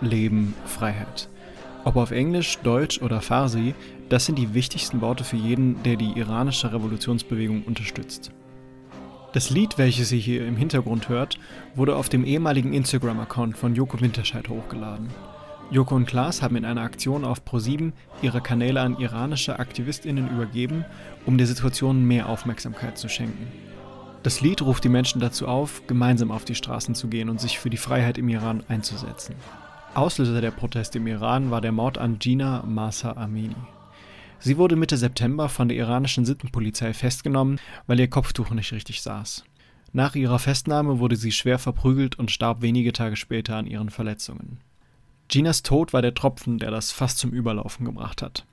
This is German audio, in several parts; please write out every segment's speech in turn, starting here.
Leben, Freiheit. Ob auf Englisch, Deutsch oder Farsi, das sind die wichtigsten Worte für jeden, der die iranische Revolutionsbewegung unterstützt. Das Lied, welches ihr hier im Hintergrund hört, wurde auf dem ehemaligen Instagram-Account von Joko Winterscheid hochgeladen. Joko und Klaas haben in einer Aktion auf Pro7 ihre Kanäle an iranische AktivistInnen übergeben, um der Situation mehr Aufmerksamkeit zu schenken. Das Lied ruft die Menschen dazu auf, gemeinsam auf die Straßen zu gehen und sich für die Freiheit im Iran einzusetzen. Auslöser der Proteste im Iran war der Mord an Gina Masa Amini. Sie wurde Mitte September von der iranischen Sittenpolizei festgenommen, weil ihr Kopftuch nicht richtig saß. Nach ihrer Festnahme wurde sie schwer verprügelt und starb wenige Tage später an ihren Verletzungen. Ginas Tod war der Tropfen, der das fast zum Überlaufen gebracht hat.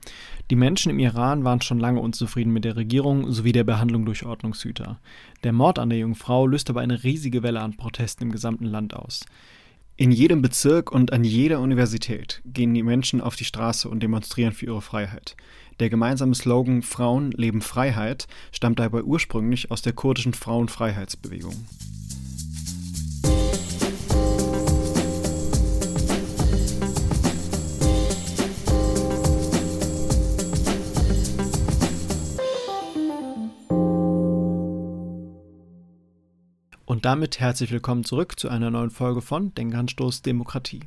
Die Menschen im Iran waren schon lange unzufrieden mit der Regierung sowie der Behandlung durch Ordnungshüter. Der Mord an der jungen Frau löste aber eine riesige Welle an Protesten im gesamten Land aus. In jedem Bezirk und an jeder Universität gehen die Menschen auf die Straße und demonstrieren für ihre Freiheit. Der gemeinsame Slogan Frauen leben Freiheit stammt dabei ursprünglich aus der kurdischen Frauenfreiheitsbewegung. Und damit herzlich willkommen zurück zu einer neuen Folge von Denkanstoß Demokratie.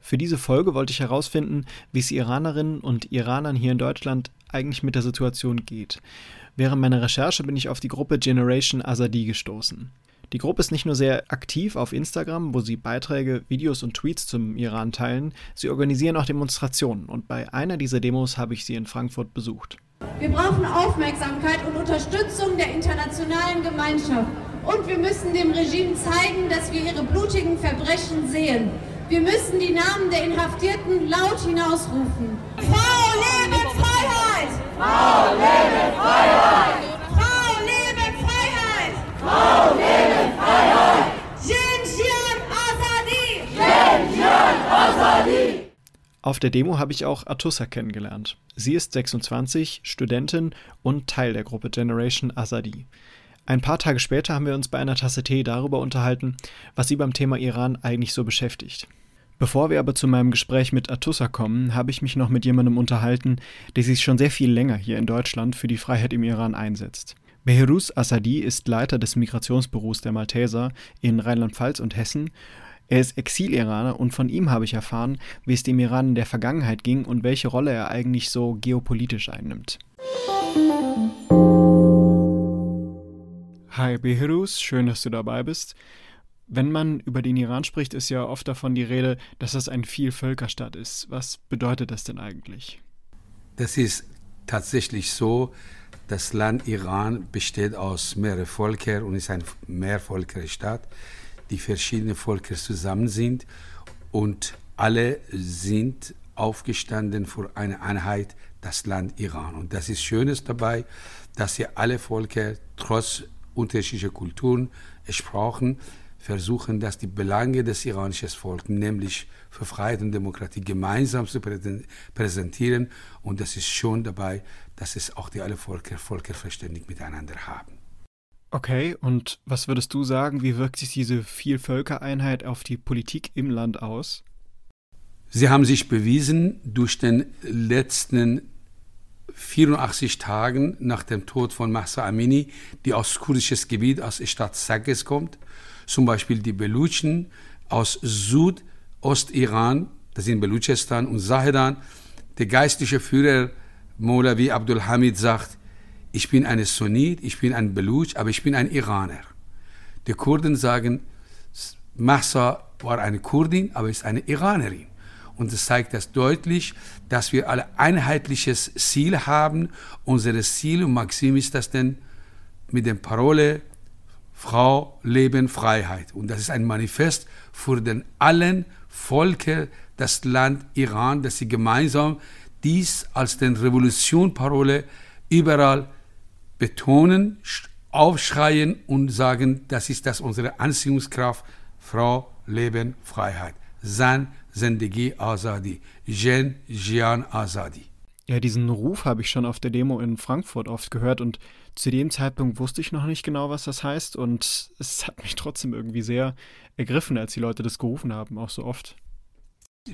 Für diese Folge wollte ich herausfinden, wie es Iranerinnen und Iranern hier in Deutschland eigentlich mit der Situation geht. Während meiner Recherche bin ich auf die Gruppe Generation Azadi gestoßen. Die Gruppe ist nicht nur sehr aktiv auf Instagram, wo sie Beiträge, Videos und Tweets zum Iran teilen, sie organisieren auch Demonstrationen und bei einer dieser Demos habe ich sie in Frankfurt besucht. Wir brauchen Aufmerksamkeit und Unterstützung der internationalen Gemeinschaft. Und wir müssen dem Regime zeigen, dass wir ihre blutigen Verbrechen sehen. Wir müssen die Namen der Inhaftierten laut hinausrufen. Frau, lebe Freiheit! Frau, lebe Freiheit! Frau, lebe Freiheit! Frau, lebe Freiheit! Jinjian Azadi! Jinjian Azadi! Auf der Demo habe ich auch Atussa kennengelernt. Sie ist 26, Studentin und Teil der Gruppe Generation Azadi. Ein paar Tage später haben wir uns bei einer Tasse Tee darüber unterhalten, was sie beim Thema Iran eigentlich so beschäftigt. Bevor wir aber zu meinem Gespräch mit Atussa kommen, habe ich mich noch mit jemandem unterhalten, der sich schon sehr viel länger hier in Deutschland für die Freiheit im Iran einsetzt. Behruz Assadi ist Leiter des Migrationsbüros der Malteser in Rheinland-Pfalz und Hessen. Er ist Exil-Iraner und von ihm habe ich erfahren, wie es dem Iran in der Vergangenheit ging und welche Rolle er eigentlich so geopolitisch einnimmt. Hi Behruz, schön, dass du dabei bist. Wenn man über den Iran spricht, ist ja oft davon die Rede, dass es ein Vielvölkerstaat ist. Was bedeutet das denn eigentlich? Das ist tatsächlich so. Das Land Iran besteht aus mehreren Völkern und ist ein Mehrvölkerstaat, die verschiedene Völker zusammen sind und alle sind aufgestanden für eine Einheit, das Land Iran. Und das ist Schönes dabei, dass hier alle Völker trotz unterschiedliche Kulturen, Sprachen, versuchen, dass die Belange des iranischen Volkes, nämlich für Freiheit und Demokratie, gemeinsam zu präsentieren. Und das ist schon dabei, dass es auch die alle Völker völkerverständig miteinander haben. Okay, und was würdest du sagen, wie wirkt sich diese Vielvölkereinheit auf die Politik im Land aus? Sie haben sich bewiesen durch den letzten 84 Tagen nach dem Tod von Mahsa Amini, die aus kurdisches Gebiet, aus der Stadt Saqqez kommt. Zum Beispiel die Belutschen aus Südostiran, das sind Belutschistan und Sahedan. Der geistliche Führer Molavi Abdul Hamid sagt, ich bin eine Sunnit, ich bin ein Belutsch, aber ich bin ein Iraner. Die Kurden sagen, Mahsa war eine Kurdin, aber ist eine Iranerin. Und es zeigt das deutlich, dass wir alle einheitliches Ziel haben. Unser Ziel und Maxim ist das denn mit der Parole Frau, Leben, Freiheit. Und das ist ein Manifest für den allen Völker, das Land Iran, dass sie gemeinsam dies als den Revolutionparole überall betonen, aufschreien und sagen, das ist das unsere Anziehungskraft, Frau, Leben, Freiheit. San Zendegi Azadi, Jen Jian Azadi. Ja, diesen Ruf habe ich schon auf der Demo in Frankfurt oft gehört und zu dem Zeitpunkt wusste ich noch nicht genau, was das heißt und es hat mich trotzdem irgendwie sehr ergriffen, als die Leute das gerufen haben, auch so oft.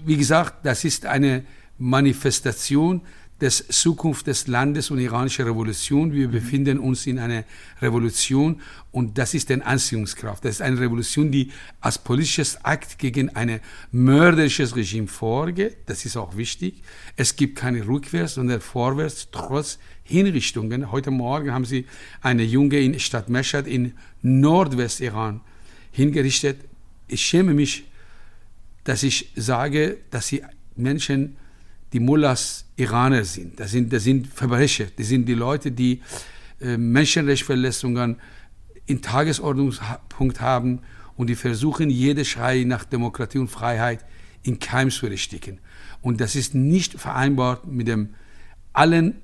Wie gesagt, das ist eine Manifestation des Zukunft des Landes und iranischer Revolution. Wir befinden uns in einer Revolution und das ist eine Anziehungskraft. Das ist eine Revolution, die als politisches Akt gegen ein mörderisches Regime vorgeht. Das ist auch wichtig. Es gibt keine Rückwärts, sondern Vorwärts, trotz Hinrichtungen. Heute Morgen haben sie eine Junge in Stadt Meshad in Nordwestiran hingerichtet. Ich schäme mich, dass ich sage, dass sie Menschen die Mullahs Iraner sind. Das sind, das sind Verbrecher. Das sind die Leute, die äh, Menschenrechtsverletzungen in Tagesordnungspunkt haben und die versuchen, jede Schrei nach Demokratie und Freiheit in Keim zu ersticken. Und das ist nicht vereinbart mit dem allen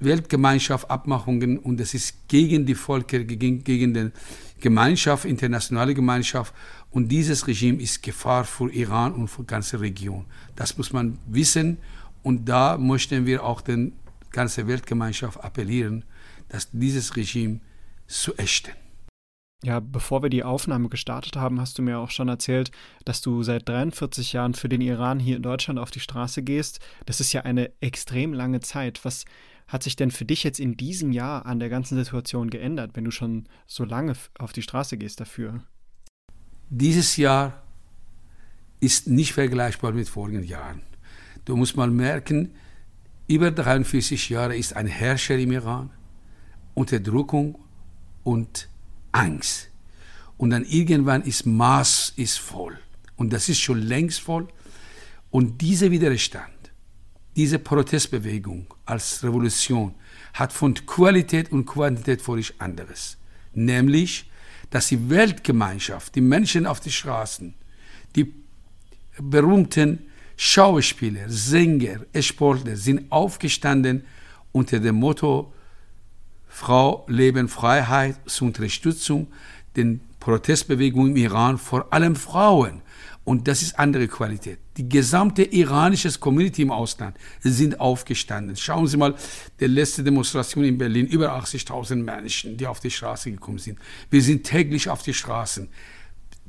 Weltgemeinschaft Abmachungen und das ist gegen die Völker, gegen, gegen die Gemeinschaft, internationale Gemeinschaft und dieses Regime ist Gefahr für Iran und für die ganze Region. Das muss man wissen und da möchten wir auch die ganze Weltgemeinschaft appellieren, dass dieses Regime zu ächten. Ja, bevor wir die Aufnahme gestartet haben, hast du mir auch schon erzählt, dass du seit 43 Jahren für den Iran hier in Deutschland auf die Straße gehst. Das ist ja eine extrem lange Zeit. Was hat sich denn für dich jetzt in diesem Jahr an der ganzen Situation geändert, wenn du schon so lange auf die Straße gehst dafür? Dieses Jahr ist nicht vergleichbar mit vorigen Jahren. Du musst mal merken, über 43 Jahre ist ein Herrscher im Iran, Unterdrückung und Angst. Und dann irgendwann ist Maß ist voll. Und das ist schon längst voll. Und dieser Widerstand, diese Protestbewegung als Revolution hat von Qualität und Quantität völlig anderes. Nämlich, dass die Weltgemeinschaft, die Menschen auf den Straßen, die berühmten Schauspieler, Sänger, Sportler sind aufgestanden unter dem Motto Frau, Leben, Freiheit zur Unterstützung der Protestbewegung im Iran, vor allem Frauen. Und das ist andere Qualität. Die gesamte iranische Community im Ausland sind aufgestanden. Schauen Sie mal, die letzte Demonstration in Berlin, über 80.000 Menschen, die auf die Straße gekommen sind. Wir sind täglich auf die Straßen.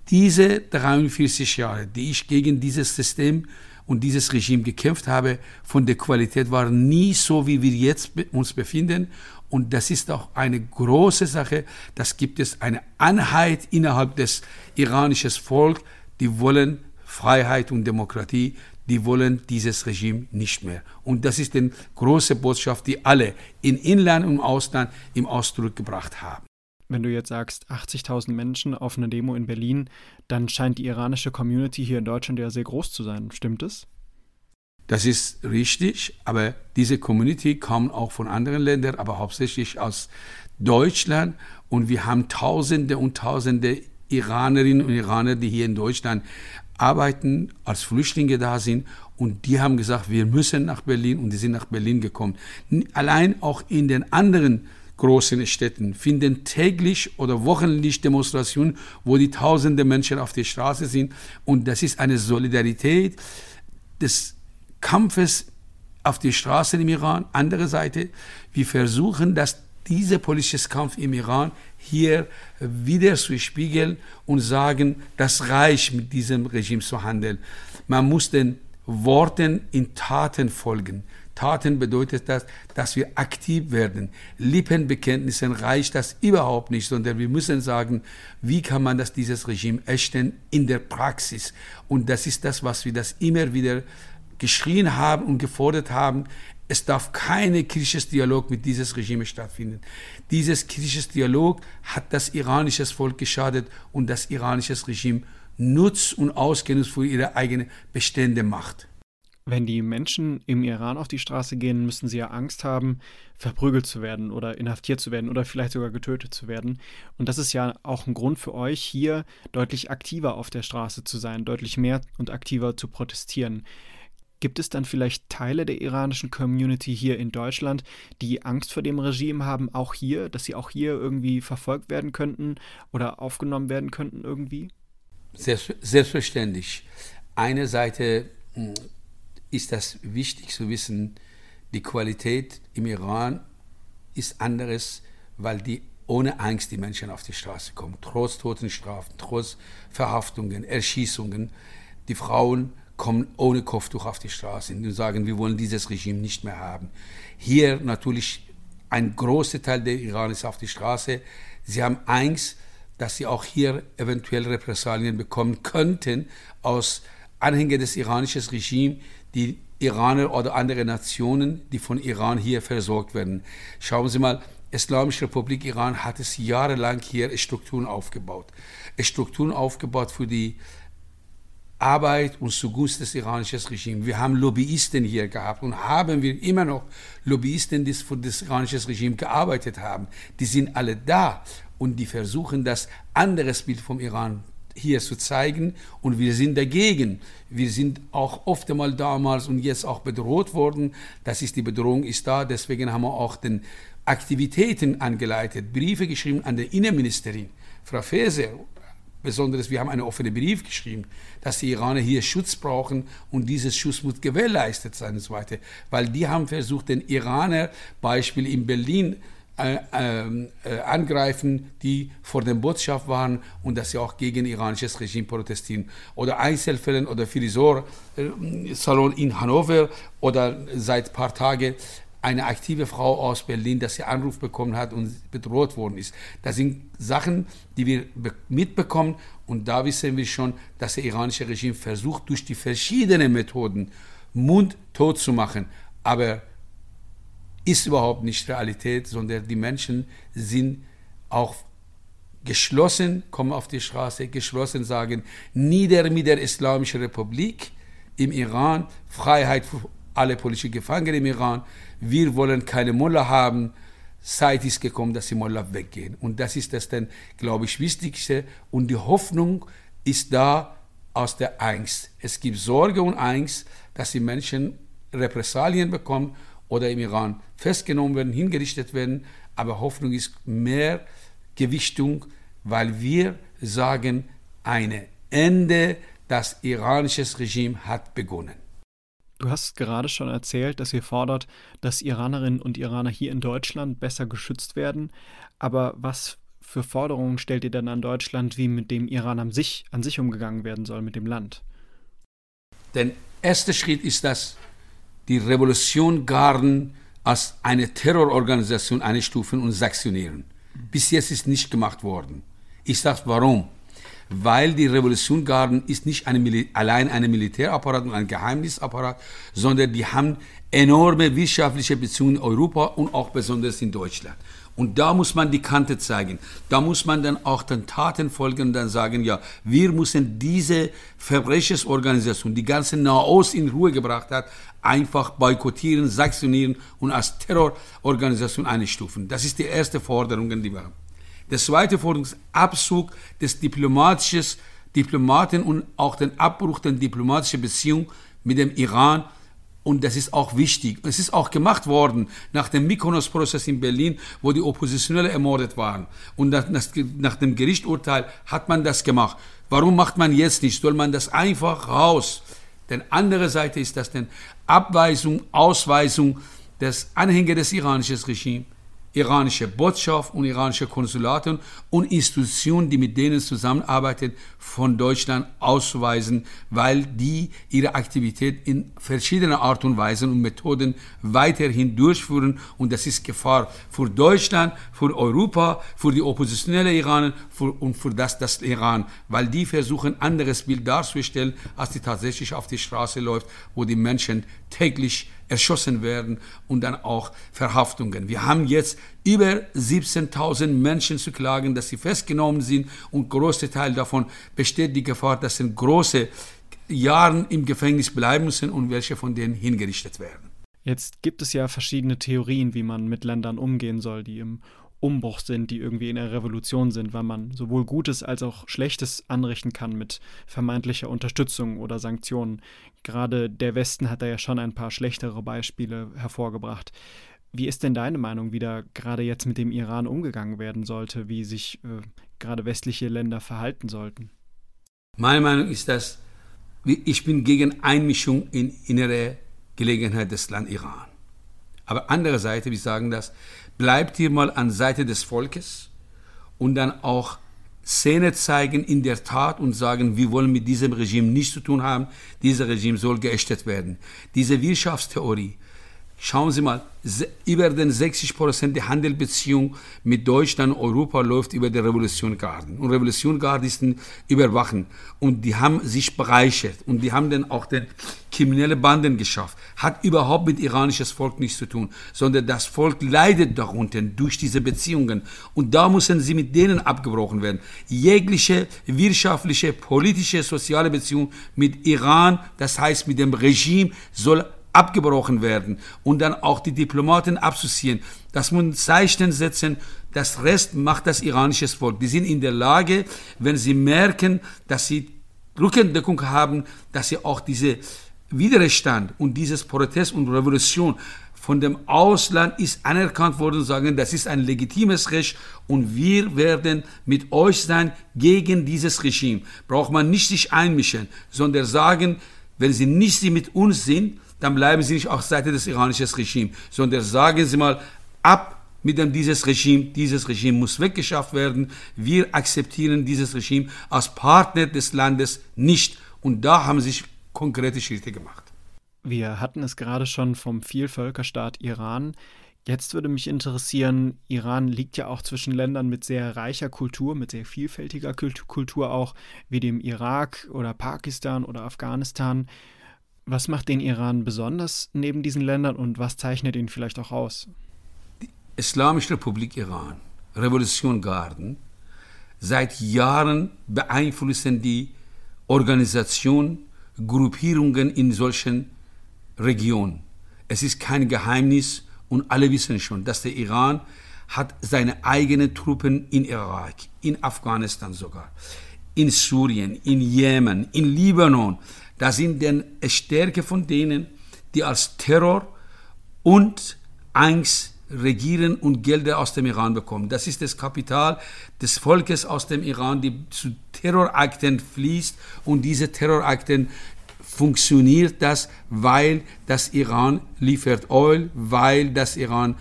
Diese 43 Jahre, die ich gegen dieses System und dieses Regime gekämpft habe, von der Qualität waren nie so, wie wir jetzt uns befinden. Und das ist auch eine große Sache. Das gibt es eine Einheit innerhalb des iranischen Volkes. Die wollen Freiheit und Demokratie. Die wollen dieses Regime nicht mehr. Und das ist die große Botschaft, die alle in Inland und Ausland im Ausdruck gebracht haben wenn du jetzt sagst 80.000 Menschen auf einer Demo in Berlin, dann scheint die iranische Community hier in Deutschland ja sehr groß zu sein. Stimmt es? Das ist richtig, aber diese Community kommt auch von anderen Ländern, aber hauptsächlich aus Deutschland. Und wir haben Tausende und Tausende Iranerinnen und Iraner, die hier in Deutschland arbeiten, als Flüchtlinge da sind. Und die haben gesagt, wir müssen nach Berlin und die sind nach Berlin gekommen. Allein auch in den anderen großen Städten finden täglich oder wochenlich Demonstrationen, wo die tausende Menschen auf der Straße sind. Und das ist eine Solidarität des Kampfes auf die Straßen im Iran. Andere Seite, wir versuchen, dass dieser politische Kampf im Iran hier wieder zu spiegeln und sagen, das reicht mit diesem Regime zu handeln. Man muss den Worten in Taten folgen. Taten bedeutet das, dass wir aktiv werden. Lippenbekenntnissen reicht das überhaupt nicht, sondern wir müssen sagen, wie kann man das, dieses Regime ächten in der Praxis. Und das ist das, was wir das immer wieder geschrien haben und gefordert haben. Es darf keine kritisches Dialog mit dieses Regime stattfinden. Dieses kritisches Dialog hat das iranische Volk geschadet und das iranische Regime nutzt und ausgenutzt für ihre eigene bestehende Macht. Wenn die Menschen im Iran auf die Straße gehen, müssen sie ja Angst haben, verprügelt zu werden oder inhaftiert zu werden oder vielleicht sogar getötet zu werden. Und das ist ja auch ein Grund für euch, hier deutlich aktiver auf der Straße zu sein, deutlich mehr und aktiver zu protestieren. Gibt es dann vielleicht Teile der iranischen Community hier in Deutschland, die Angst vor dem Regime haben, auch hier, dass sie auch hier irgendwie verfolgt werden könnten oder aufgenommen werden könnten irgendwie? Selbstverständlich. Eine Seite hm, ist das wichtig zu wissen, die Qualität im Iran ist anderes, weil die ohne Angst die Menschen auf die Straße kommen, trotz Totenstrafen, trotz Verhaftungen, Erschießungen. Die Frauen kommen ohne Kopftuch auf die Straße und sagen, wir wollen dieses Regime nicht mehr haben. Hier natürlich ein großer Teil der Iran ist auf die Straße. Sie haben Angst, dass sie auch hier eventuell Repressalien bekommen könnten aus Anhängern des iranischen Regimes, die Iraner oder andere Nationen, die von Iran hier versorgt werden. Schauen Sie mal, Islamische Republik Iran hat es jahrelang hier Strukturen aufgebaut. Strukturen aufgebaut für die Arbeit und zugunsten des iranischen Regimes. Wir haben Lobbyisten hier gehabt und haben wir immer noch Lobbyisten, die für das iranische Regime gearbeitet haben. Die sind alle da und die versuchen, das anderes Bild vom Iran hier zu zeigen und wir sind dagegen. Wir sind auch oft einmal damals und jetzt auch bedroht worden. Das ist die Bedrohung ist da. Deswegen haben wir auch den Aktivitäten angeleitet, Briefe geschrieben an die Innenministerin, Frau Faeser. Besonders, wir haben einen offenen Brief geschrieben, dass die Iraner hier Schutz brauchen und dieses Schutz muss gewährleistet sein und so weiter. Weil die haben versucht, den Iraner, Beispiel in Berlin, äh, äh, äh, angreifen, die vor der Botschaft waren und dass sie auch gegen iranisches Regime protestieren. Oder Einzelfällen oder Frisor-Salon in Hannover oder seit ein paar Tagen eine aktive Frau aus Berlin, dass sie Anruf bekommen hat und bedroht worden ist. Das sind Sachen, die wir mitbekommen und da wissen wir schon, dass das iranische Regime versucht, durch die verschiedenen Methoden Mund tot zu machen. Aber ist überhaupt nicht Realität, sondern die Menschen sind auch geschlossen, kommen auf die Straße, geschlossen sagen, nieder mit der Islamischen Republik im Iran, Freiheit für alle politischen Gefangene im Iran, wir wollen keine Mullah haben, Zeit ist gekommen, dass die Mullah weggehen. Und das ist das dann, glaube ich, Wichtigste. Und die Hoffnung ist da aus der Angst. Es gibt Sorge und Angst, dass die Menschen Repressalien bekommen oder im Iran festgenommen werden, hingerichtet werden. Aber Hoffnung ist mehr Gewichtung, weil wir sagen, ein Ende, das iranische Regime hat begonnen. Du hast gerade schon erzählt, dass ihr fordert, dass Iranerinnen und Iraner hier in Deutschland besser geschützt werden. Aber was für Forderungen stellt ihr denn an Deutschland, wie mit dem Iran an sich, an sich umgegangen werden soll, mit dem Land? Der erste Schritt ist, dass die Revolution Garden als eine Terrororganisation einstufen und sanktionieren. Bis jetzt ist nicht gemacht worden. Ich sage warum weil die Revolutionsgarden ist nicht eine, allein ein Militärapparat und ein Geheimnisapparat, sondern die haben enorme wirtschaftliche Beziehungen in Europa und auch besonders in Deutschland. Und da muss man die Kante zeigen. Da muss man dann auch den Taten folgen und dann sagen, ja, wir müssen diese Verbrechersorganisation, die ganze Nahost in Ruhe gebracht hat, einfach boykottieren, sanktionieren und als Terrororganisation einstufen. Das ist die erste Forderung, die wir haben. Der zweite Forderung ist Abzug des diplomatischen Diplomaten und auch den Abbruch der diplomatischen Beziehung mit dem Iran. Und das ist auch wichtig. Es ist auch gemacht worden nach dem Mykonos-Prozess in Berlin, wo die Oppositionelle ermordet waren. Und nach, nach dem Gerichtsurteil hat man das gemacht. Warum macht man jetzt nicht? Soll man das einfach raus? Denn andere Seite ist das denn Abweisung, Ausweisung des Anhängers des iranischen Regimes iranische Botschaft und iranische Konsulate und Institutionen, die mit denen zusammenarbeiten, von Deutschland auszuweisen, weil die ihre Aktivität in verschiedener Art und Weise und Methoden weiterhin durchführen. Und das ist Gefahr für Deutschland, für Europa, für die oppositionelle Iran und für das, das Iran, weil die versuchen, anderes Bild darzustellen, als die tatsächlich auf die Straße läuft, wo die Menschen täglich erschossen werden und dann auch Verhaftungen. Wir haben jetzt über 17.000 Menschen zu klagen, dass sie festgenommen sind und große Teil davon besteht die Gefahr, dass sie große Jahre im Gefängnis bleiben müssen und welche von denen hingerichtet werden. Jetzt gibt es ja verschiedene Theorien, wie man mit Ländern umgehen soll, die im Umbruch sind, die irgendwie in der Revolution sind, weil man sowohl Gutes als auch Schlechtes anrichten kann mit vermeintlicher Unterstützung oder Sanktionen. Gerade der Westen hat da ja schon ein paar schlechtere Beispiele hervorgebracht. Wie ist denn deine Meinung, wie da gerade jetzt mit dem Iran umgegangen werden sollte, wie sich äh, gerade westliche Länder verhalten sollten? Meine Meinung ist, dass ich bin gegen Einmischung in innere Gelegenheit des Landes Iran. Aber andererseits, wir sagen das, bleibt hier mal an Seite des Volkes und dann auch Szene zeigen in der Tat und sagen, wir wollen mit diesem Regime nichts zu tun haben, dieses Regime soll geächtet werden. Diese Wirtschaftstheorie, Schauen Sie mal, über den 60 Prozent der Handelsbeziehung mit Deutschland Europa läuft über die Revolution Garden. Und Revolution Gardisten überwachen. Und die haben sich bereichert. Und die haben dann auch den kriminelle Banden geschafft. Hat überhaupt mit iranisches Volk nichts zu tun, sondern das Volk leidet darunter durch diese Beziehungen. Und da müssen sie mit denen abgebrochen werden. Jegliche wirtschaftliche, politische, soziale Beziehung mit Iran, das heißt mit dem Regime, soll abgebrochen werden und dann auch die Diplomaten abzuziehen. Muss ein Zeichen setzen, das Rest macht das iranische Volk. Die sind in der Lage, wenn sie merken, dass sie Rückendeckung haben, dass sie auch diese Widerstand und dieses Protest und Revolution von dem Ausland ist anerkannt worden sagen, das ist ein legitimes Recht und wir werden mit euch sein gegen dieses Regime. Braucht man nicht sich einmischen, sondern sagen, wenn sie nicht mit uns sind, dann bleiben Sie nicht auf Seite des iranischen Regimes, sondern sagen Sie mal ab mit dem dieses Regime. Dieses Regime muss weggeschafft werden. Wir akzeptieren dieses Regime als Partner des Landes nicht. Und da haben sich konkrete Schritte gemacht. Wir hatten es gerade schon vom Vielvölkerstaat Iran. Jetzt würde mich interessieren, Iran liegt ja auch zwischen Ländern mit sehr reicher Kultur, mit sehr vielfältiger Kultur auch, wie dem Irak oder Pakistan oder Afghanistan. Was macht den Iran besonders neben diesen Ländern und was zeichnet ihn vielleicht auch aus? Die Islamische Republik Iran, Revolution Garden, seit Jahren beeinflussen die Organisationen, Gruppierungen in solchen Regionen. Es ist kein Geheimnis und alle wissen schon, dass der Iran hat seine eigenen Truppen in Irak, in Afghanistan sogar, in Syrien, in Jemen, in Libanon, das sind die Stärke von denen, die als Terror und Angst regieren und Gelder aus dem Iran bekommen. Das ist das Kapital des Volkes aus dem Iran, die zu Terrorakten fließt und diese Terrorakten funktioniert das, weil das Iran liefert Öl, weil das Iran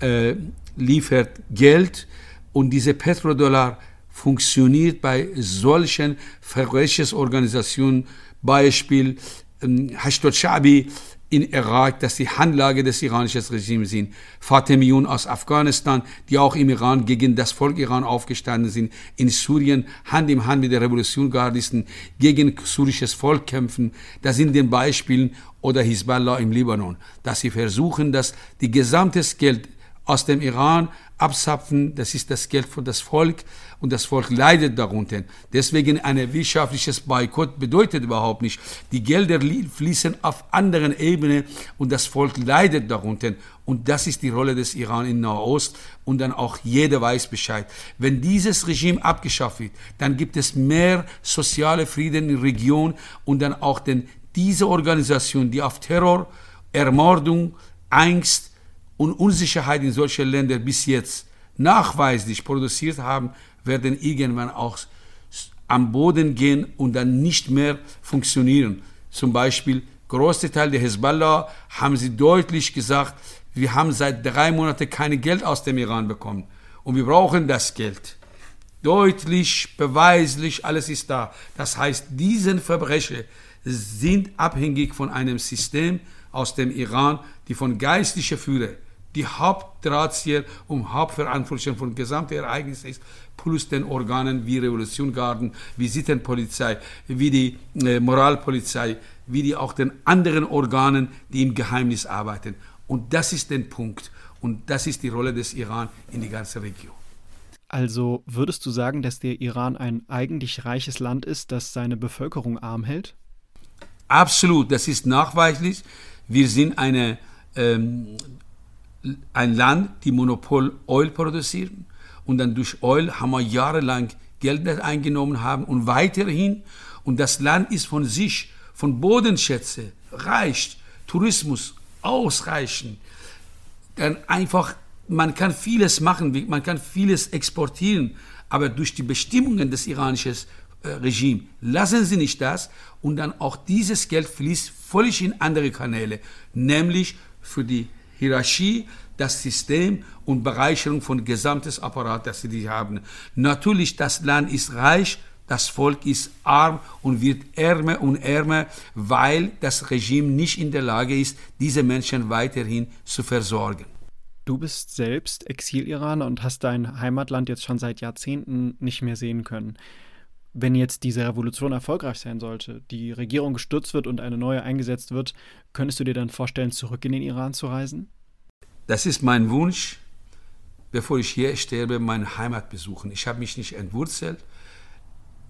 äh, liefert Geld und diese Petrodollar funktioniert bei solchen Verbrechersorganisationen Beispiel ähm, Hashtag Shabi in Irak, dass die Handlage des iranischen Regimes sind. Fatemiyun aus Afghanistan, die auch im Iran gegen das Volk Iran aufgestanden sind. In Syrien Hand in Hand mit der Revolutionsgardisten gegen syrisches Volk kämpfen. Das sind den Beispielen oder Hisbollah im Libanon, dass sie versuchen, dass die gesamtes Geld aus dem Iran abzapfen, das ist das Geld für das Volk und das Volk leidet darunter. Deswegen ein wirtschaftliches Boykott bedeutet überhaupt nicht. Die Gelder fließen auf anderen Ebenen und das Volk leidet darunter. Und das ist die Rolle des Iran in Nahost und dann auch jeder weiß Bescheid. Wenn dieses Regime abgeschafft wird, dann gibt es mehr soziale Frieden in der Region und dann auch denn diese Organisation, die auf Terror, Ermordung, Angst, und Unsicherheit in solchen Ländern bis jetzt nachweislich produziert haben, werden irgendwann auch am Boden gehen und dann nicht mehr funktionieren. Zum Beispiel, größte Teil der Hezbollah haben sie deutlich gesagt, wir haben seit drei Monaten kein Geld aus dem Iran bekommen und wir brauchen das Geld. Deutlich, beweislich, alles ist da. Das heißt, diese Verbrecher sind abhängig von einem System aus dem Iran, die von geistlichen Führern die Hauptdrahtzieher und Hauptverantwortlichen von gesamten Ereignissen ist, plus den Organen wie Revolutiongarden, wie Sittenpolizei, wie die äh, Moralpolizei, wie die auch den anderen Organen, die im Geheimnis arbeiten. Und das ist der Punkt. Und das ist die Rolle des Iran in die ganze Region. Also würdest du sagen, dass der Iran ein eigentlich reiches Land ist, das seine Bevölkerung arm hält? Absolut, das ist nachweislich. Wir sind eine ähm, ein Land, die Monopol Öl produzieren und dann durch Öl haben wir jahrelang Geld eingenommen haben und weiterhin. Und das Land ist von sich, von Bodenschätze, reicht, Tourismus ausreichend, dann einfach, man kann vieles machen, man kann vieles exportieren, aber durch die Bestimmungen des iranischen äh, Regimes lassen sie nicht das und dann auch dieses Geld fließt völlig in andere Kanäle, nämlich für die Hierarchie das System und Bereicherung von gesamtes Apparat, das sie haben. Natürlich, das Land ist reich, das Volk ist arm und wird ärmer und ärmer, weil das Regime nicht in der Lage ist, diese Menschen weiterhin zu versorgen. Du bist selbst Exil-Iraner und hast dein Heimatland jetzt schon seit Jahrzehnten nicht mehr sehen können. Wenn jetzt diese Revolution erfolgreich sein sollte, die Regierung gestürzt wird und eine neue eingesetzt wird, könntest du dir dann vorstellen, zurück in den Iran zu reisen? Das ist mein Wunsch, bevor ich hier sterbe, meine Heimat besuchen. Ich habe mich nicht entwurzelt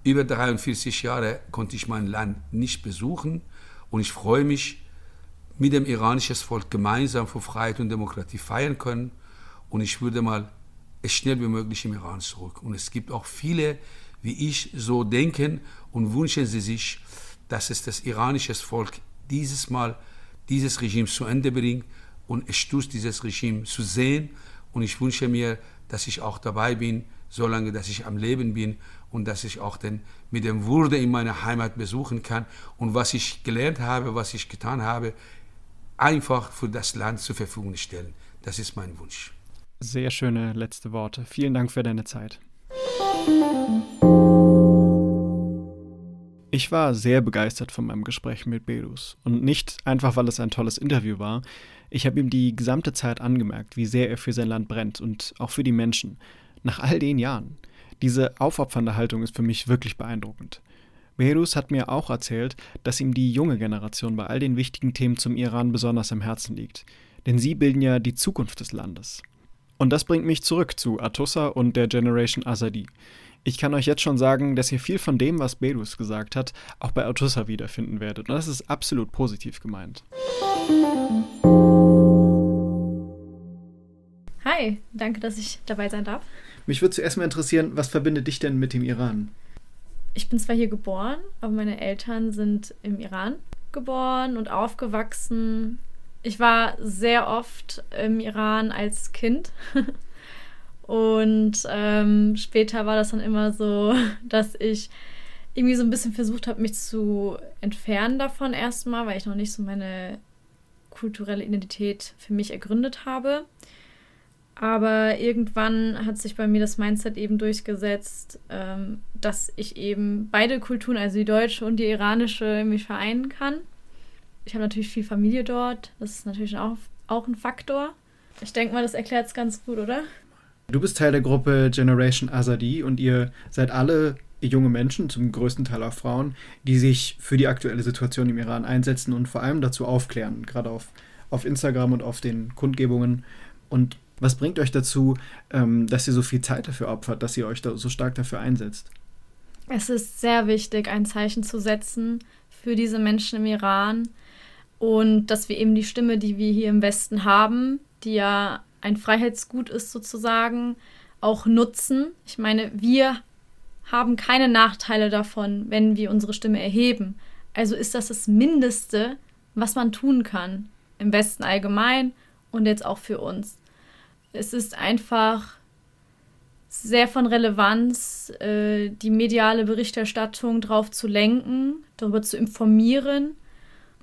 über 43 Jahre konnte ich mein Land nicht besuchen und ich freue mich, mit dem iranischen Volk gemeinsam für Freiheit und Demokratie feiern können. Und ich würde mal es schnell wie möglich im Iran zurück. Und es gibt auch viele, wie ich, so denken und wünschen sie sich, dass es das iranische Volk dieses Mal dieses Regime zu Ende bringt und es tut dieses Regime zu sehen. Und ich wünsche mir, dass ich auch dabei bin, solange dass ich am Leben bin und dass ich auch den, mit dem Würde in meiner Heimat besuchen kann und was ich gelernt habe, was ich getan habe, einfach für das Land zur Verfügung stellen. Das ist mein Wunsch. Sehr schöne letzte Worte. Vielen Dank für deine Zeit. Ich war sehr begeistert von meinem Gespräch mit Bedus. Und nicht einfach, weil es ein tolles Interview war. Ich habe ihm die gesamte Zeit angemerkt, wie sehr er für sein Land brennt und auch für die Menschen. Nach all den Jahren. Diese aufopfernde Haltung ist für mich wirklich beeindruckend. Behrus hat mir auch erzählt, dass ihm die junge Generation bei all den wichtigen Themen zum Iran besonders am Herzen liegt. Denn sie bilden ja die Zukunft des Landes. Und das bringt mich zurück zu Atussa und der Generation Azadi. Ich kann euch jetzt schon sagen, dass ihr viel von dem, was Bedus gesagt hat, auch bei Atussa wiederfinden werdet. Und das ist absolut positiv gemeint. Hi, danke, dass ich dabei sein darf. Mich würde zuerst mal interessieren, was verbindet dich denn mit dem Iran? Ich bin zwar hier geboren, aber meine Eltern sind im Iran geboren und aufgewachsen. Ich war sehr oft im Iran als Kind. und ähm, später war das dann immer so, dass ich irgendwie so ein bisschen versucht habe, mich zu entfernen davon erstmal, weil ich noch nicht so meine kulturelle Identität für mich ergründet habe. Aber irgendwann hat sich bei mir das Mindset eben durchgesetzt, ähm, dass ich eben beide Kulturen, also die deutsche und die iranische, mich vereinen kann. Ich habe natürlich viel Familie dort. Das ist natürlich auch, auch ein Faktor. Ich denke mal, das erklärt es ganz gut, oder? Du bist Teil der Gruppe Generation Azadi und ihr seid alle junge Menschen, zum größten Teil auch Frauen, die sich für die aktuelle Situation im Iran einsetzen und vor allem dazu aufklären, gerade auf, auf Instagram und auf den Kundgebungen. Und was bringt euch dazu, ähm, dass ihr so viel Zeit dafür opfert, dass ihr euch da so stark dafür einsetzt? Es ist sehr wichtig, ein Zeichen zu setzen für diese Menschen im Iran und dass wir eben die Stimme, die wir hier im Westen haben, die ja ein Freiheitsgut ist sozusagen, auch nutzen. Ich meine, wir haben keine Nachteile davon, wenn wir unsere Stimme erheben. Also ist das das Mindeste, was man tun kann, im Westen allgemein und jetzt auch für uns es ist einfach sehr von Relevanz, äh, die mediale Berichterstattung darauf zu lenken, darüber zu informieren.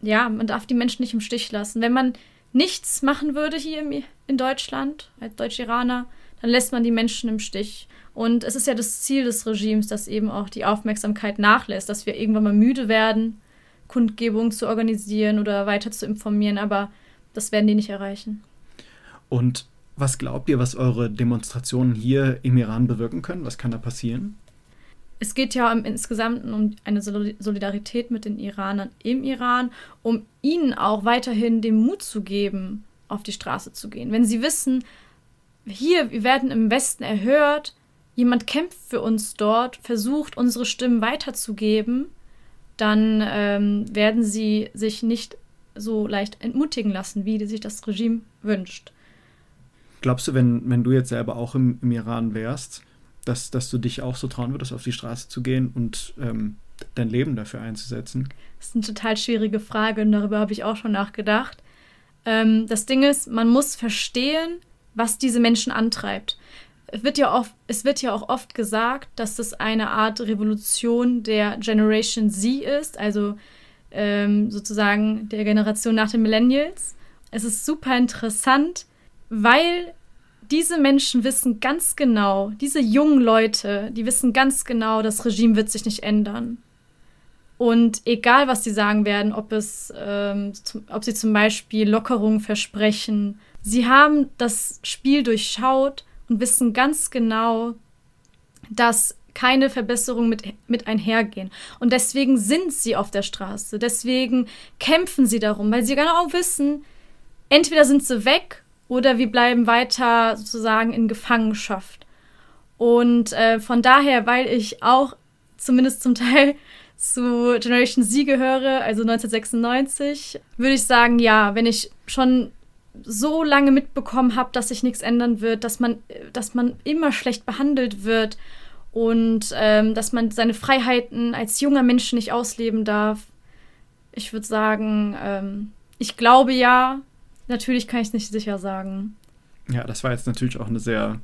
Ja, man darf die Menschen nicht im Stich lassen. Wenn man nichts machen würde hier im, in Deutschland als Deutsch-Iraner, dann lässt man die Menschen im Stich. Und es ist ja das Ziel des Regimes, dass eben auch die Aufmerksamkeit nachlässt, dass wir irgendwann mal müde werden, Kundgebungen zu organisieren oder weiter zu informieren, aber das werden die nicht erreichen. Und was glaubt ihr, was eure Demonstrationen hier im Iran bewirken können? Was kann da passieren? Es geht ja im Insgesamt um eine Solidarität mit den Iranern im Iran, um ihnen auch weiterhin den Mut zu geben, auf die Straße zu gehen. Wenn sie wissen, hier, wir werden im Westen erhört, jemand kämpft für uns dort, versucht, unsere Stimmen weiterzugeben, dann ähm, werden sie sich nicht so leicht entmutigen lassen, wie sich das Regime wünscht. Glaubst du, wenn, wenn du jetzt selber auch im, im Iran wärst, dass, dass du dich auch so trauen würdest, auf die Straße zu gehen und ähm, dein Leben dafür einzusetzen? Das ist eine total schwierige Frage und darüber habe ich auch schon nachgedacht. Ähm, das Ding ist, man muss verstehen, was diese Menschen antreibt. Es wird, ja oft, es wird ja auch oft gesagt, dass das eine Art Revolution der Generation Z ist, also ähm, sozusagen der Generation nach den Millennials. Es ist super interessant, weil diese Menschen wissen ganz genau, diese jungen Leute, die wissen ganz genau, das Regime wird sich nicht ändern. Und egal, was sie sagen werden, ob, es, ähm, zum, ob sie zum Beispiel Lockerungen versprechen, sie haben das Spiel durchschaut und wissen ganz genau, dass keine Verbesserungen mit, mit einhergehen. Und deswegen sind sie auf der Straße. Deswegen kämpfen sie darum, weil sie genau wissen, entweder sind sie weg oder wir bleiben weiter sozusagen in Gefangenschaft. Und äh, von daher, weil ich auch zumindest zum Teil zu Generation Z gehöre, also 1996, würde ich sagen, ja, wenn ich schon so lange mitbekommen habe, dass sich nichts ändern wird, dass man, dass man immer schlecht behandelt wird und ähm, dass man seine Freiheiten als junger Mensch nicht ausleben darf. Ich würde sagen, ähm, ich glaube ja, natürlich kann ich es nicht sicher sagen. Ja, das war jetzt natürlich auch eine sehr,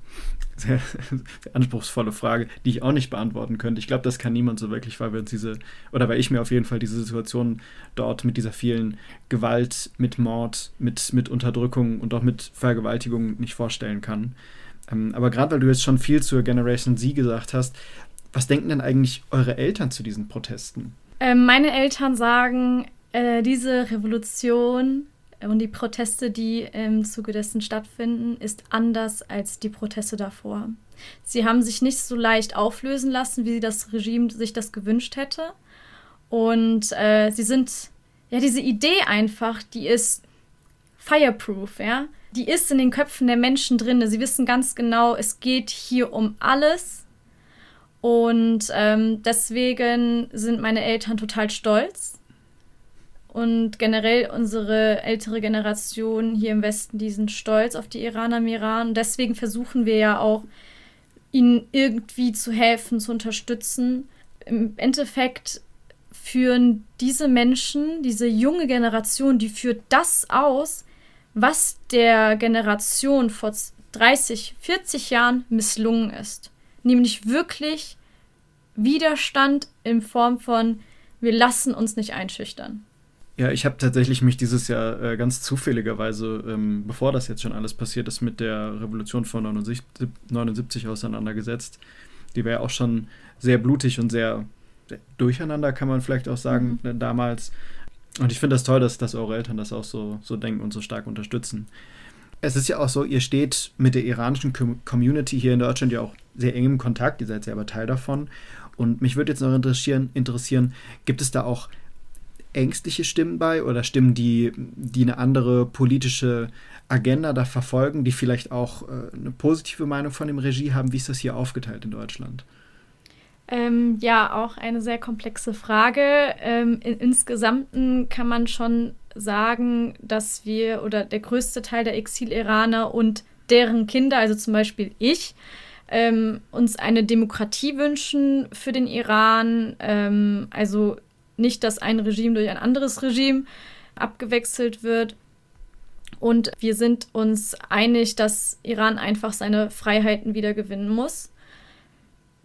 sehr, sehr, anspruchsvolle Frage, die ich auch nicht beantworten könnte. Ich glaube, das kann niemand so wirklich, weil wir uns diese, oder weil ich mir auf jeden Fall diese Situation dort mit dieser vielen Gewalt, mit Mord, mit, mit Unterdrückung und auch mit Vergewaltigung nicht vorstellen kann. Ähm, aber gerade weil du jetzt schon viel zur Generation Z gesagt hast, was denken denn eigentlich eure Eltern zu diesen Protesten? Ähm, meine Eltern sagen, äh, diese Revolution und die Proteste, die im Zuge dessen stattfinden, ist anders als die Proteste davor. Sie haben sich nicht so leicht auflösen lassen, wie das Regime sich das gewünscht hätte. Und äh, sie sind, ja, diese Idee einfach, die ist fireproof, ja. Die ist in den Köpfen der Menschen drin. Sie wissen ganz genau, es geht hier um alles. Und ähm, deswegen sind meine Eltern total stolz und generell unsere ältere Generation hier im Westen, die sind stolz auf die Iraner im Iran. Und deswegen versuchen wir ja auch, ihnen irgendwie zu helfen, zu unterstützen. Im Endeffekt führen diese Menschen, diese junge Generation, die führt das aus, was der Generation vor 30, 40 Jahren misslungen ist. Nämlich wirklich Widerstand in Form von, wir lassen uns nicht einschüchtern. Ja, ich habe tatsächlich mich dieses Jahr äh, ganz zufälligerweise, ähm, bevor das jetzt schon alles passiert ist, mit der Revolution von 79, 79 auseinandergesetzt. Die war ja auch schon sehr blutig und sehr, sehr durcheinander, kann man vielleicht auch sagen, mhm. Äh, damals. Und ich finde das toll, dass, dass eure Eltern das auch so, so denken und so stark unterstützen. Es ist ja auch so, ihr steht mit der iranischen Community hier in Deutschland ja auch sehr eng im Kontakt, ihr seid selber Teil davon. Und mich würde jetzt noch interessieren, interessieren, gibt es da auch ängstliche Stimmen bei oder Stimmen, die, die eine andere politische Agenda da verfolgen, die vielleicht auch äh, eine positive Meinung von dem Regie haben? Wie ist das hier aufgeteilt in Deutschland? Ähm, ja, auch eine sehr komplexe Frage. Ähm, in, insgesamt kann man schon sagen, dass wir oder der größte Teil der Exil-Iraner und deren Kinder, also zum Beispiel ich, ähm, uns eine Demokratie wünschen für den Iran. Ähm, also nicht, dass ein Regime durch ein anderes Regime abgewechselt wird. Und wir sind uns einig, dass Iran einfach seine Freiheiten wieder gewinnen muss.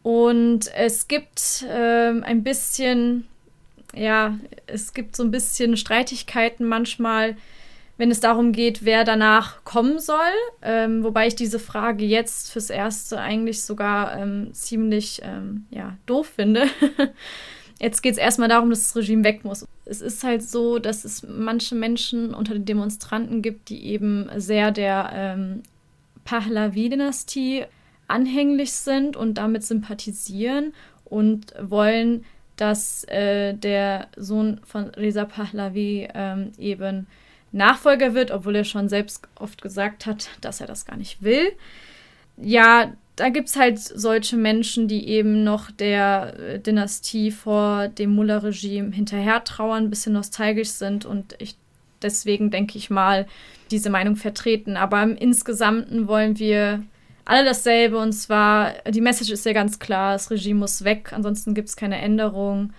Und es gibt äh, ein bisschen, ja, es gibt so ein bisschen Streitigkeiten manchmal, wenn es darum geht, wer danach kommen soll. Ähm, wobei ich diese Frage jetzt fürs Erste eigentlich sogar ähm, ziemlich ähm, ja, doof finde. Jetzt geht es erstmal darum, dass das Regime weg muss. Es ist halt so, dass es manche Menschen unter den Demonstranten gibt, die eben sehr der ähm, Pahlavi-Dynastie anhänglich sind und damit sympathisieren und wollen, dass äh, der Sohn von Reza Pahlavi ähm, eben Nachfolger wird, obwohl er schon selbst oft gesagt hat, dass er das gar nicht will. Ja, da gibt es halt solche Menschen, die eben noch der äh, Dynastie vor dem Mullah-Regime hinterher trauern, ein bisschen nostalgisch sind und ich deswegen, denke ich mal, diese Meinung vertreten. Aber im Insgesamten wollen wir alle dasselbe und zwar, die Message ist ja ganz klar, das Regime muss weg, ansonsten gibt es keine Änderung.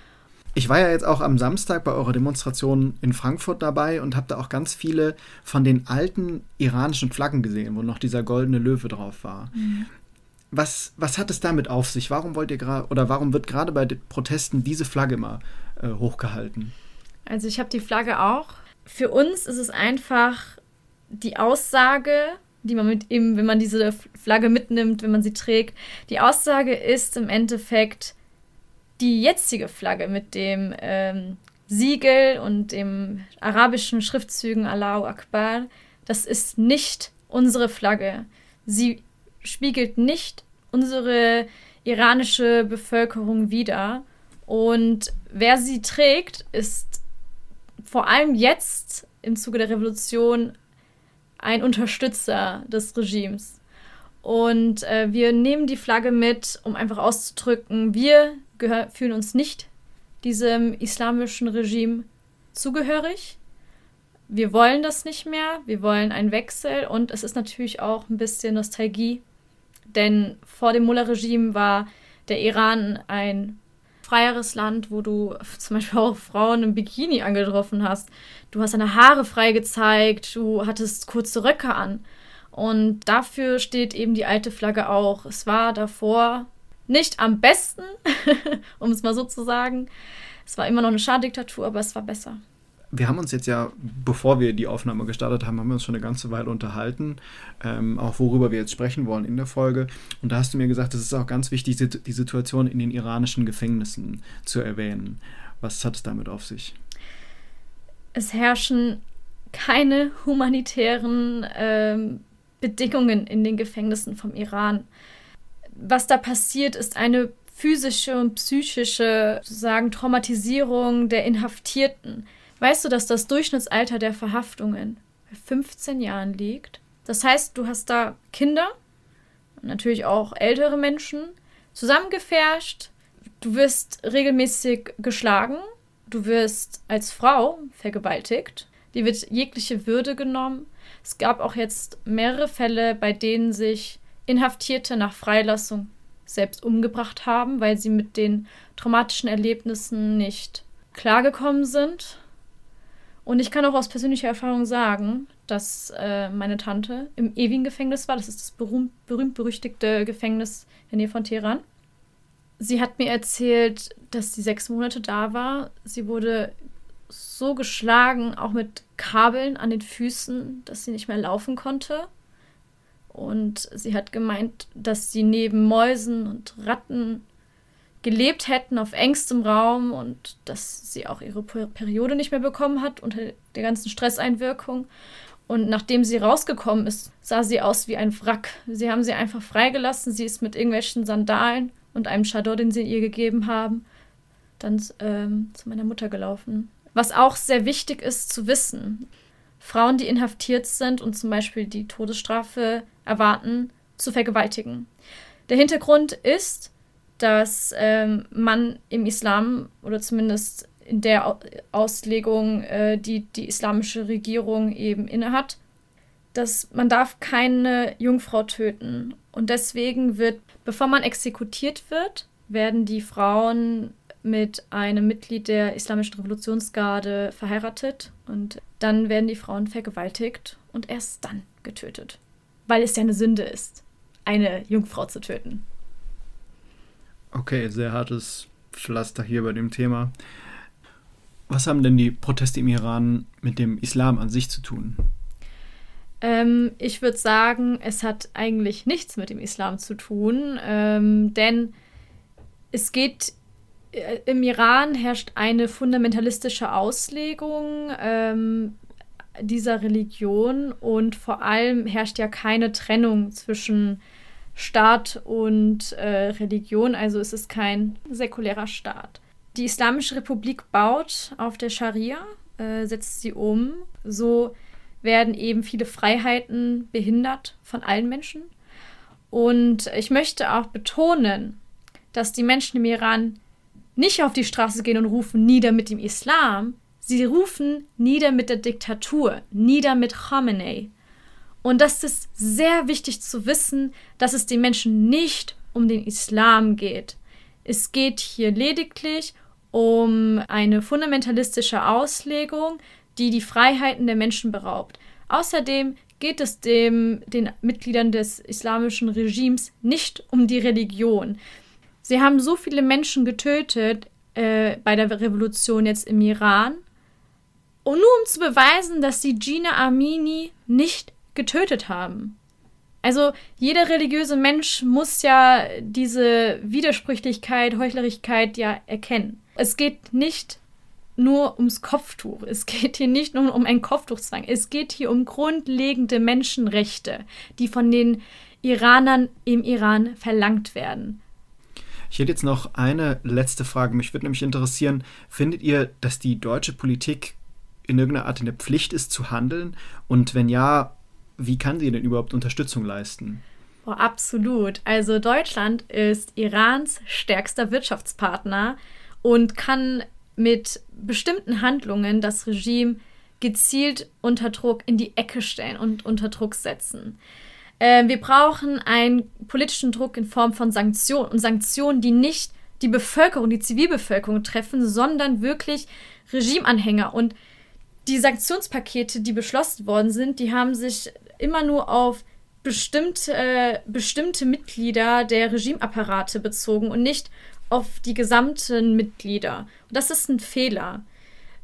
Ich war ja jetzt auch am Samstag bei eurer Demonstration in Frankfurt dabei und habe da auch ganz viele von den alten iranischen Flaggen gesehen, wo noch dieser goldene Löwe drauf war. Mhm. Was, was hat es damit auf sich? Warum wollt ihr gerade oder warum wird gerade bei den Protesten diese Flagge immer äh, hochgehalten? Also ich habe die Flagge auch. Für uns ist es einfach die Aussage, die man mit eben, wenn man diese Flagge mitnimmt, wenn man sie trägt. Die Aussage ist im Endeffekt die jetzige Flagge mit dem ähm, Siegel und dem arabischen Schriftzügen Allahu Akbar. Das ist nicht unsere Flagge. Sie spiegelt nicht unsere iranische Bevölkerung wider. Und wer sie trägt, ist vor allem jetzt im Zuge der Revolution ein Unterstützer des Regimes. Und äh, wir nehmen die Flagge mit, um einfach auszudrücken, wir fühlen uns nicht diesem islamischen Regime zugehörig. Wir wollen das nicht mehr, wir wollen einen Wechsel und es ist natürlich auch ein bisschen Nostalgie, denn vor dem Mullah-Regime war der Iran ein freieres Land, wo du zum Beispiel auch Frauen im Bikini angetroffen hast. Du hast deine Haare frei gezeigt, du hattest kurze Röcke an. Und dafür steht eben die alte Flagge auch. Es war davor nicht am besten, um es mal so zu sagen. Es war immer noch eine Schadiktatur, aber es war besser wir haben uns jetzt ja, bevor wir die Aufnahme gestartet haben, haben wir uns schon eine ganze Weile unterhalten, ähm, auch worüber wir jetzt sprechen wollen in der Folge. Und da hast du mir gesagt, es ist auch ganz wichtig, die Situation in den iranischen Gefängnissen zu erwähnen. Was hat es damit auf sich? Es herrschen keine humanitären ähm, Bedingungen in den Gefängnissen vom Iran. Was da passiert, ist eine physische und psychische sozusagen Traumatisierung der Inhaftierten Weißt du, dass das Durchschnittsalter der Verhaftungen bei 15 Jahren liegt? Das heißt, du hast da Kinder, natürlich auch ältere Menschen, zusammengefärscht, du wirst regelmäßig geschlagen, du wirst als Frau vergewaltigt, dir wird jegliche Würde genommen. Es gab auch jetzt mehrere Fälle, bei denen sich Inhaftierte nach Freilassung selbst umgebracht haben, weil sie mit den traumatischen Erlebnissen nicht klargekommen sind. Und ich kann auch aus persönlicher Erfahrung sagen, dass äh, meine Tante im ewigen Gefängnis war. Das ist das berühmt-berüchtigte Gefängnis in der Nähe von Teheran. Sie hat mir erzählt, dass sie sechs Monate da war. Sie wurde so geschlagen, auch mit Kabeln an den Füßen, dass sie nicht mehr laufen konnte. Und sie hat gemeint, dass sie neben Mäusen und Ratten gelebt hätten auf engstem Raum und dass sie auch ihre Periode nicht mehr bekommen hat unter der ganzen Stresseinwirkung. Und nachdem sie rausgekommen ist, sah sie aus wie ein Wrack. Sie haben sie einfach freigelassen. Sie ist mit irgendwelchen Sandalen und einem Chador, den sie ihr gegeben haben, dann ähm, zu meiner Mutter gelaufen. Was auch sehr wichtig ist zu wissen. Frauen, die inhaftiert sind und zum Beispiel die Todesstrafe erwarten, zu vergewaltigen. Der Hintergrund ist, dass ähm, man im Islam oder zumindest in der Auslegung, äh, die die islamische Regierung eben innehat, dass man darf keine Jungfrau töten. Und deswegen wird, bevor man exekutiert wird, werden die Frauen mit einem Mitglied der Islamischen Revolutionsgarde verheiratet und dann werden die Frauen vergewaltigt und erst dann getötet. Weil es ja eine Sünde ist, eine Jungfrau zu töten. Okay, sehr hartes Pflaster hier bei dem Thema. Was haben denn die Proteste im Iran mit dem Islam an sich zu tun? Ähm, ich würde sagen, es hat eigentlich nichts mit dem Islam zu tun, ähm, denn es geht äh, im Iran herrscht eine fundamentalistische Auslegung ähm, dieser Religion und vor allem herrscht ja keine Trennung zwischen Staat und äh, Religion, also es ist kein säkulärer Staat. Die Islamische Republik baut auf der Scharia, äh, setzt sie um. So werden eben viele Freiheiten behindert von allen Menschen. Und ich möchte auch betonen, dass die Menschen im Iran nicht auf die Straße gehen und rufen nieder mit dem Islam, sie rufen nieder mit der Diktatur, nieder mit Khamenei. Und das ist sehr wichtig zu wissen, dass es den Menschen nicht um den Islam geht. Es geht hier lediglich um eine fundamentalistische Auslegung, die die Freiheiten der Menschen beraubt. Außerdem geht es dem, den Mitgliedern des islamischen Regimes nicht um die Religion. Sie haben so viele Menschen getötet äh, bei der Revolution jetzt im Iran, und nur um zu beweisen, dass sie Gina Amini nicht getötet haben. Also jeder religiöse Mensch muss ja diese Widersprüchlichkeit, Heuchlerigkeit ja erkennen. Es geht nicht nur ums Kopftuch. Es geht hier nicht nur um einen Kopftuchzwang. Es geht hier um grundlegende Menschenrechte, die von den Iranern im Iran verlangt werden. Ich hätte jetzt noch eine letzte Frage. Mich würde nämlich interessieren, findet ihr, dass die deutsche Politik in irgendeiner Art in der Pflicht ist zu handeln? Und wenn ja, wie kann sie denn überhaupt Unterstützung leisten? Oh, absolut. Also Deutschland ist Irans stärkster Wirtschaftspartner und kann mit bestimmten Handlungen das Regime gezielt unter Druck in die Ecke stellen und unter Druck setzen. Äh, wir brauchen einen politischen Druck in Form von Sanktionen und Sanktionen, die nicht die Bevölkerung, die Zivilbevölkerung treffen, sondern wirklich Regimeanhänger. Und die Sanktionspakete, die beschlossen worden sind, die haben sich immer nur auf bestimmte, äh, bestimmte Mitglieder der Regimeapparate bezogen und nicht auf die gesamten Mitglieder. Und das ist ein Fehler.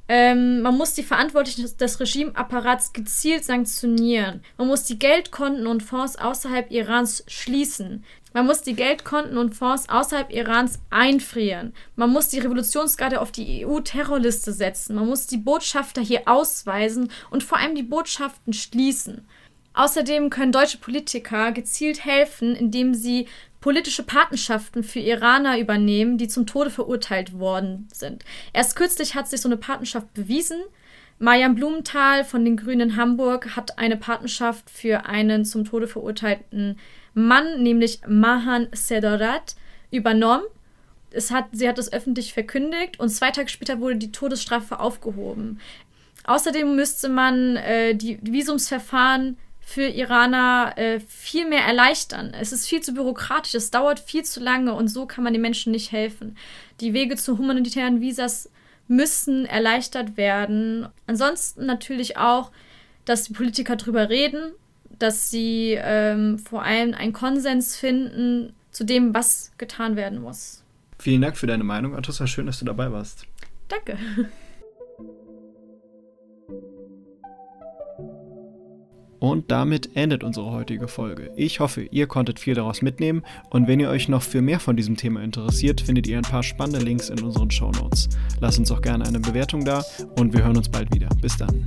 Ähm, man muss die Verantwortlichen des Regimeapparats gezielt sanktionieren. Man muss die Geldkonten und Fonds außerhalb Irans schließen. Man muss die Geldkonten und Fonds außerhalb Irans einfrieren. Man muss die Revolutionsgarde auf die EU-Terrorliste setzen. Man muss die Botschafter hier ausweisen und vor allem die Botschaften schließen. Außerdem können deutsche Politiker gezielt helfen, indem sie politische Patenschaften für Iraner übernehmen, die zum Tode verurteilt worden sind. Erst kürzlich hat sich so eine Patenschaft bewiesen. Marian Blumenthal von den Grünen Hamburg hat eine Patenschaft für einen zum Tode verurteilten Mann, nämlich Mahan Sedorat, übernommen. Es hat, sie hat es öffentlich verkündigt und zwei Tage später wurde die Todesstrafe aufgehoben. Außerdem müsste man äh, die Visumsverfahren für Iraner äh, viel mehr erleichtern. Es ist viel zu bürokratisch, es dauert viel zu lange und so kann man den Menschen nicht helfen. Die Wege zu humanitären Visas müssen erleichtert werden. Ansonsten natürlich auch, dass die Politiker darüber reden, dass sie ähm, vor allem einen Konsens finden zu dem, was getan werden muss. Vielen Dank für deine Meinung, Atossa. Schön, dass du dabei warst. Danke. Und damit endet unsere heutige Folge. Ich hoffe, ihr konntet viel daraus mitnehmen und wenn ihr euch noch für mehr von diesem Thema interessiert, findet ihr ein paar spannende Links in unseren Show Notes. Lasst uns auch gerne eine Bewertung da und wir hören uns bald wieder. Bis dann.